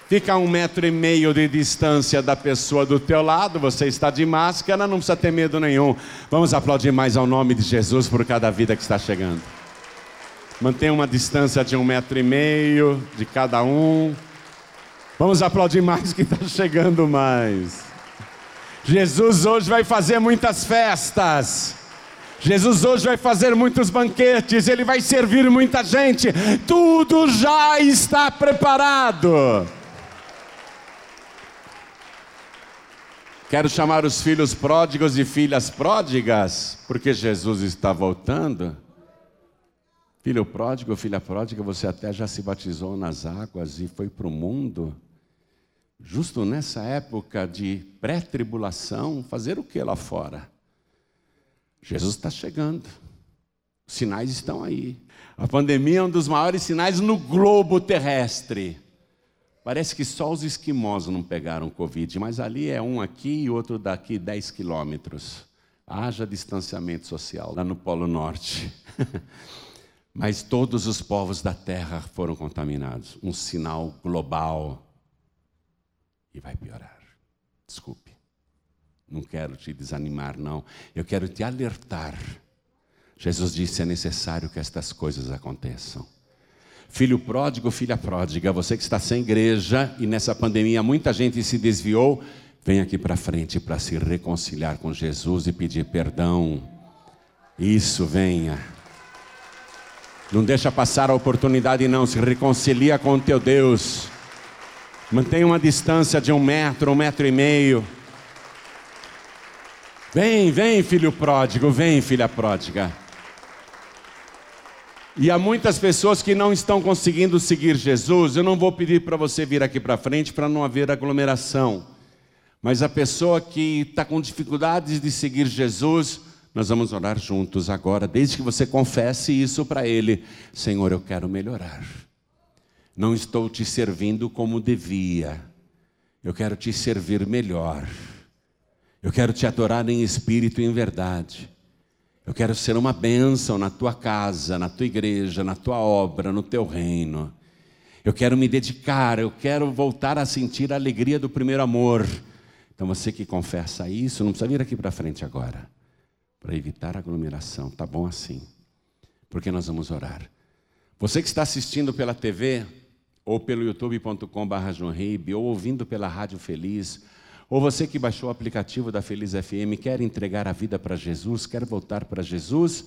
Fica a um metro e meio de distância da pessoa do teu lado, você está de máscara, não precisa ter medo nenhum. Vamos aplaudir mais ao nome de Jesus por cada vida que está chegando. Mantenha uma distância de um metro e meio de cada um. Vamos aplaudir mais que está (laughs) chegando mais. Jesus hoje vai fazer muitas festas. Jesus hoje vai fazer muitos banquetes, ele vai servir muita gente. Tudo já está preparado. Quero chamar os filhos pródigos e filhas pródigas, porque Jesus está voltando. Filho pródigo, filha pródiga, você até já se batizou nas águas e foi para o mundo. Justo nessa época de pré-tribulação, fazer o que lá fora? Jesus está chegando. Os sinais estão aí. A pandemia é um dos maiores sinais no globo terrestre. Parece que só os esquimós não pegaram Covid, mas ali é um aqui e outro daqui 10 quilômetros. Haja distanciamento social lá no Polo Norte. (laughs) mas todos os povos da terra foram contaminados. Um sinal global. E vai piorar. Desculpe. Não quero te desanimar, não. Eu quero te alertar. Jesus disse: é necessário que estas coisas aconteçam. Filho pródigo, filha pródiga, você que está sem igreja e nessa pandemia muita gente se desviou, vem aqui para frente para se reconciliar com Jesus e pedir perdão. Isso, venha. Não deixa passar a oportunidade, não. Se reconcilia com teu Deus. Mantenha uma distância de um metro, um metro e meio. Vem, vem, filho pródigo, vem, filha pródiga. E há muitas pessoas que não estão conseguindo seguir Jesus. Eu não vou pedir para você vir aqui para frente para não haver aglomeração. Mas a pessoa que está com dificuldades de seguir Jesus, nós vamos orar juntos agora, desde que você confesse isso para Ele: Senhor, eu quero melhorar. Não estou te servindo como devia. Eu quero te servir melhor. Eu quero te adorar em espírito e em verdade. Eu quero ser uma bênção na tua casa, na tua igreja, na tua obra, no teu reino. Eu quero me dedicar, eu quero voltar a sentir a alegria do primeiro amor. Então você que confessa isso, não precisa vir aqui para frente agora, para evitar aglomeração, tá bom assim, porque nós vamos orar. Você que está assistindo pela TV, ou pelo youtube.com.br, ou ouvindo pela Rádio Feliz, ou você que baixou o aplicativo da Feliz FM, quer entregar a vida para Jesus, quer voltar para Jesus,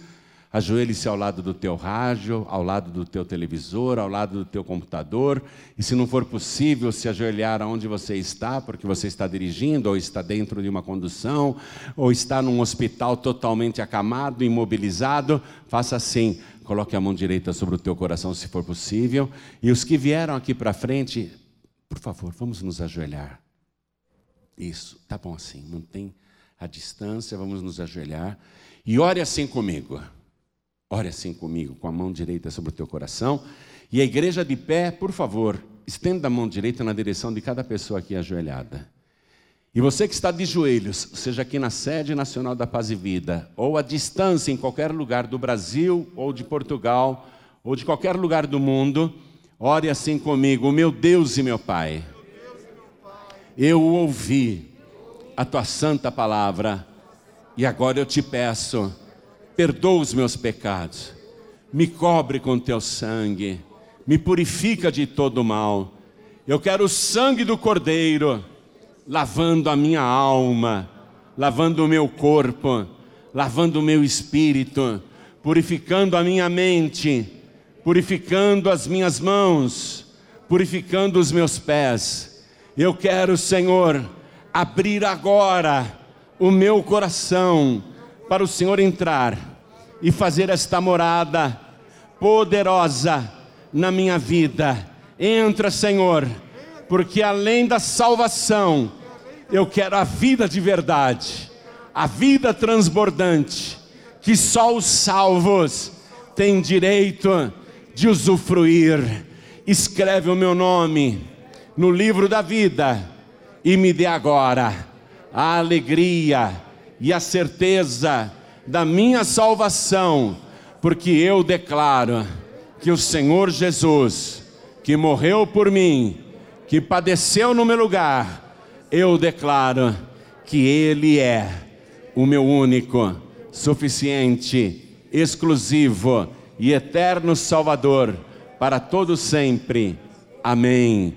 ajoelhe-se ao lado do teu rádio, ao lado do teu televisor, ao lado do teu computador, e se não for possível se ajoelhar onde você está, porque você está dirigindo, ou está dentro de uma condução, ou está num hospital totalmente acamado, imobilizado, faça assim, coloque a mão direita sobre o teu coração se for possível, e os que vieram aqui para frente, por favor, vamos nos ajoelhar. Isso, tá bom assim. Mantém a distância, vamos nos ajoelhar. E ore assim comigo. Ore assim comigo, com a mão direita sobre o teu coração. E a igreja de pé, por favor, estenda a mão direita na direção de cada pessoa aqui ajoelhada. E você que está de joelhos, seja aqui na sede nacional da Paz e Vida, ou à distância em qualquer lugar do Brasil, ou de Portugal, ou de qualquer lugar do mundo, ore assim comigo, meu Deus e meu Pai eu ouvi a tua santa palavra e agora eu te peço, perdoa os meus pecados, me cobre com teu sangue, me purifica de todo mal. Eu quero o sangue do Cordeiro lavando a minha alma, lavando o meu corpo, lavando o meu espírito, purificando a minha mente, purificando as minhas mãos, purificando os meus pés eu quero, Senhor, abrir agora o meu coração para o Senhor entrar e fazer esta morada poderosa na minha vida. Entra, Senhor, porque além da salvação, eu quero a vida de verdade, a vida transbordante, que só os salvos têm direito de usufruir. Escreve o meu nome no livro da vida e me dê agora a alegria e a certeza da minha salvação, porque eu declaro que o Senhor Jesus, que morreu por mim, que padeceu no meu lugar, eu declaro que Ele é o meu único, suficiente, exclusivo e eterno Salvador para todo sempre. Amém.